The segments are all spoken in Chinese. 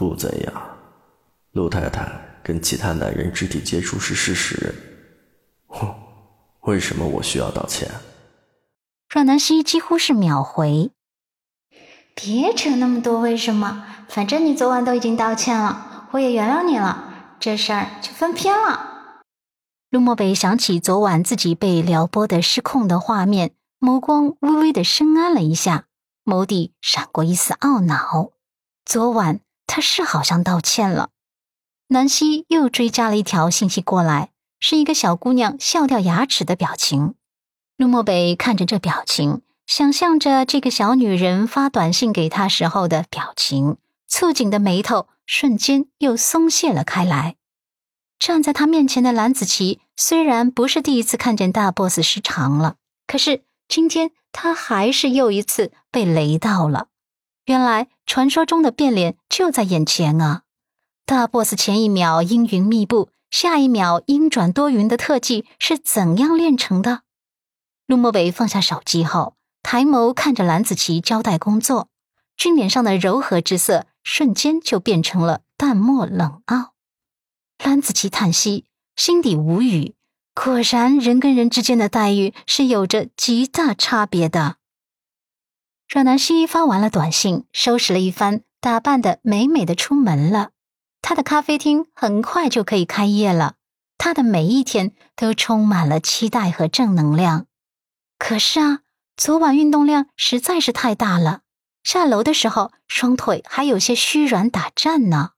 不怎样。陆太太跟其他男人肢体接触是事实。哼，为什么我需要道歉？阮南希几乎是秒回。别扯那么多为什么，反正你昨晚都已经道歉了，我也原谅你了，这事儿就翻篇了。陆漠北想起昨晚自己被撩拨的失控的画面，眸光微微的深暗了一下，眸底闪过一丝懊恼。昨晚他是好像道歉了。南希又追加了一条信息过来，是一个小姑娘笑掉牙齿的表情。陆漠北看着这表情，想象着这个小女人发短信给他时候的表情，蹙紧的眉头瞬间又松懈了开来。站在他面前的蓝子琪虽然不是第一次看见大 boss 失常了，可是今天他还是又一次被雷到了。原来传说中的变脸就在眼前啊！大 boss 前一秒阴云密布，下一秒阴转多云的特技是怎样练成的？陆漠北放下手机后，抬眸看着蓝子琪交代工作，俊脸上的柔和之色瞬间就变成了淡漠冷傲。蓝子琪叹息，心底无语。果然，人跟人之间的待遇是有着极大差别的。阮南希发完了短信，收拾了一番，打扮的美美的出门了。他的咖啡厅很快就可以开业了，他的每一天都充满了期待和正能量。可是啊，昨晚运动量实在是太大了，下楼的时候双腿还有些虚软打颤呢。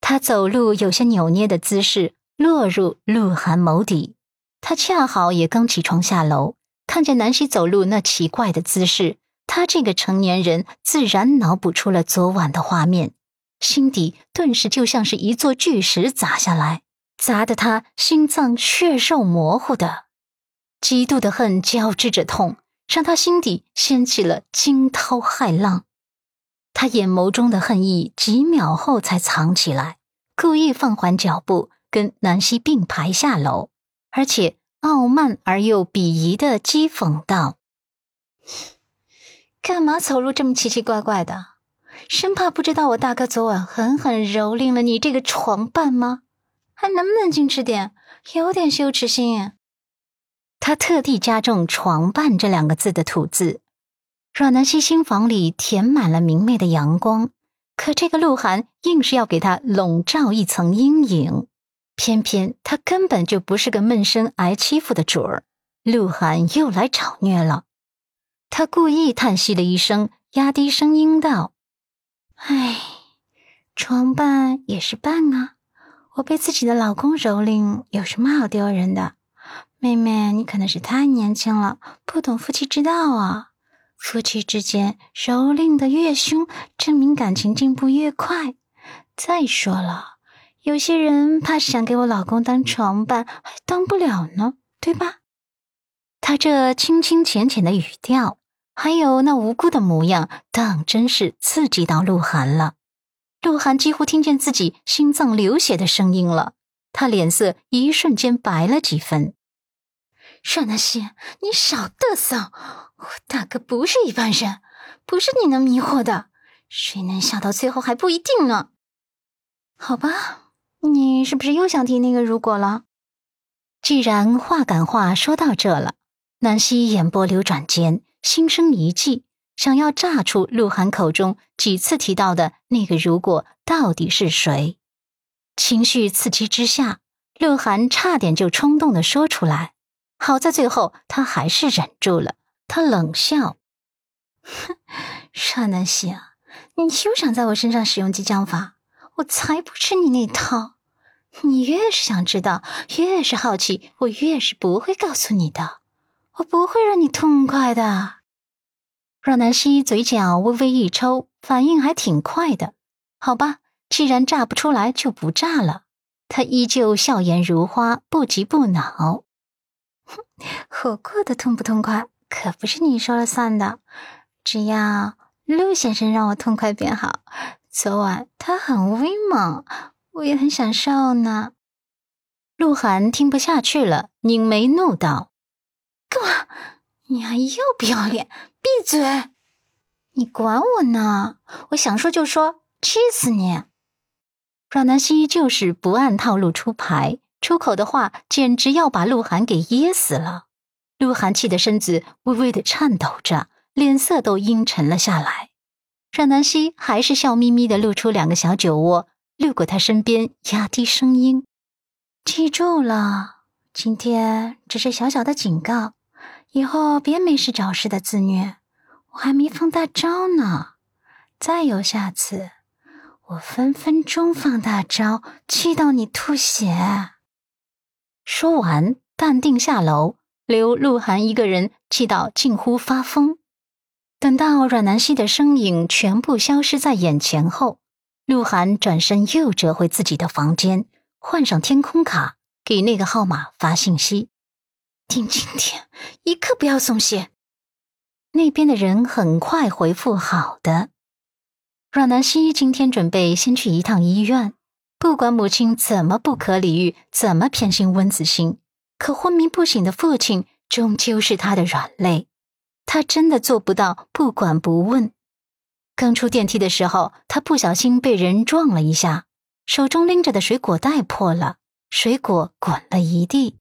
他走路有些扭捏的姿势落入鹿晗眸底，他恰好也刚起床下楼，看见南希走路那奇怪的姿势，他这个成年人自然脑补出了昨晚的画面。心底顿时就像是一座巨石砸下来，砸得他心脏血肉模糊的，极度的恨交织着痛，让他心底掀起了惊涛骇浪。他眼眸中的恨意几秒后才藏起来，故意放缓脚步，跟南希并排下楼，而且傲慢而又鄙夷的讥讽道：“干嘛走路这么奇奇怪怪的？”生怕不知道我大哥昨晚狠狠蹂躏了你这个床伴吗？还能不能矜持点，有点羞耻心？他特地加重“床伴”这两个字的吐字。阮南希心房里填满了明媚的阳光，可这个鹿晗硬是要给他笼罩一层阴影。偏偏他根本就不是个闷声挨欺负的主儿，鹿晗又来找虐了。他故意叹息了一声，压低声音道。唉，床伴也是伴啊，我被自己的老公蹂躏，有什么好丢人的？妹妹，你可能是太年轻了，不懂夫妻之道啊。夫妻之间蹂躏的越凶，证明感情进步越快。再说了，有些人怕是想给我老公当床伴，还当不了呢，对吧？他这清清浅浅的语调。还有那无辜的模样，当真是刺激到鹿晗了。鹿晗几乎听见自己心脏流血的声音了，他脸色一瞬间白了几分。阮南希，你少嘚瑟！我大哥不是一般人，不是你能迷惑的。谁能笑到最后还不一定呢。好吧，你是不是又想提那个如果了？既然话赶话说到这了，南希眼波流转间。心生一计，想要炸出鹿晗口中几次提到的那个“如果”到底是谁？情绪刺激之下，鹿晗差点就冲动的说出来。好在最后他还是忍住了。他冷笑：“哼，沙南希，你休想在我身上使用激将法！我才不吃你那套！你越是想知道，越是好奇，我越是不会告诉你的。”我不会让你痛快的。阮南希嘴角微微一抽，反应还挺快的。好吧，既然炸不出来，就不炸了。他依旧笑颜如花，不急不恼。哼，火过得痛不痛快，可不是你说了算的。只要陆先生让我痛快便好。昨晚他很威猛，我也很享受呢。鹿晗听不下去了，拧眉怒道。干嘛？你还要不要脸？闭嘴！你管我呢？我想说就说，气死你！阮南希就是不按套路出牌，出口的话简直要把鹿晗给噎死了。鹿晗气得身子微微的颤抖着，脸色都阴沉了下来。阮南希还是笑眯眯的露出两个小酒窝，溜过他身边，压低声音：“记住了，今天只是小小的警告，以后别没事找事的自虐。我还没放大招呢，再有下次。”我分分钟放大招，气到你吐血。说完，淡定下楼，留鹿晗一个人气到近乎发疯。等到阮南希的身影全部消失在眼前后，鹿晗转身又折回自己的房间，换上天空卡，给那个号码发信息：“定今天，一刻不要松懈。”那边的人很快回复：“好的。”阮南希今天准备先去一趟医院，不管母亲怎么不可理喻，怎么偏心温子欣，可昏迷不醒的父亲终究是他的软肋，他真的做不到不管不问。刚出电梯的时候，他不小心被人撞了一下，手中拎着的水果袋破了，水果滚了一地。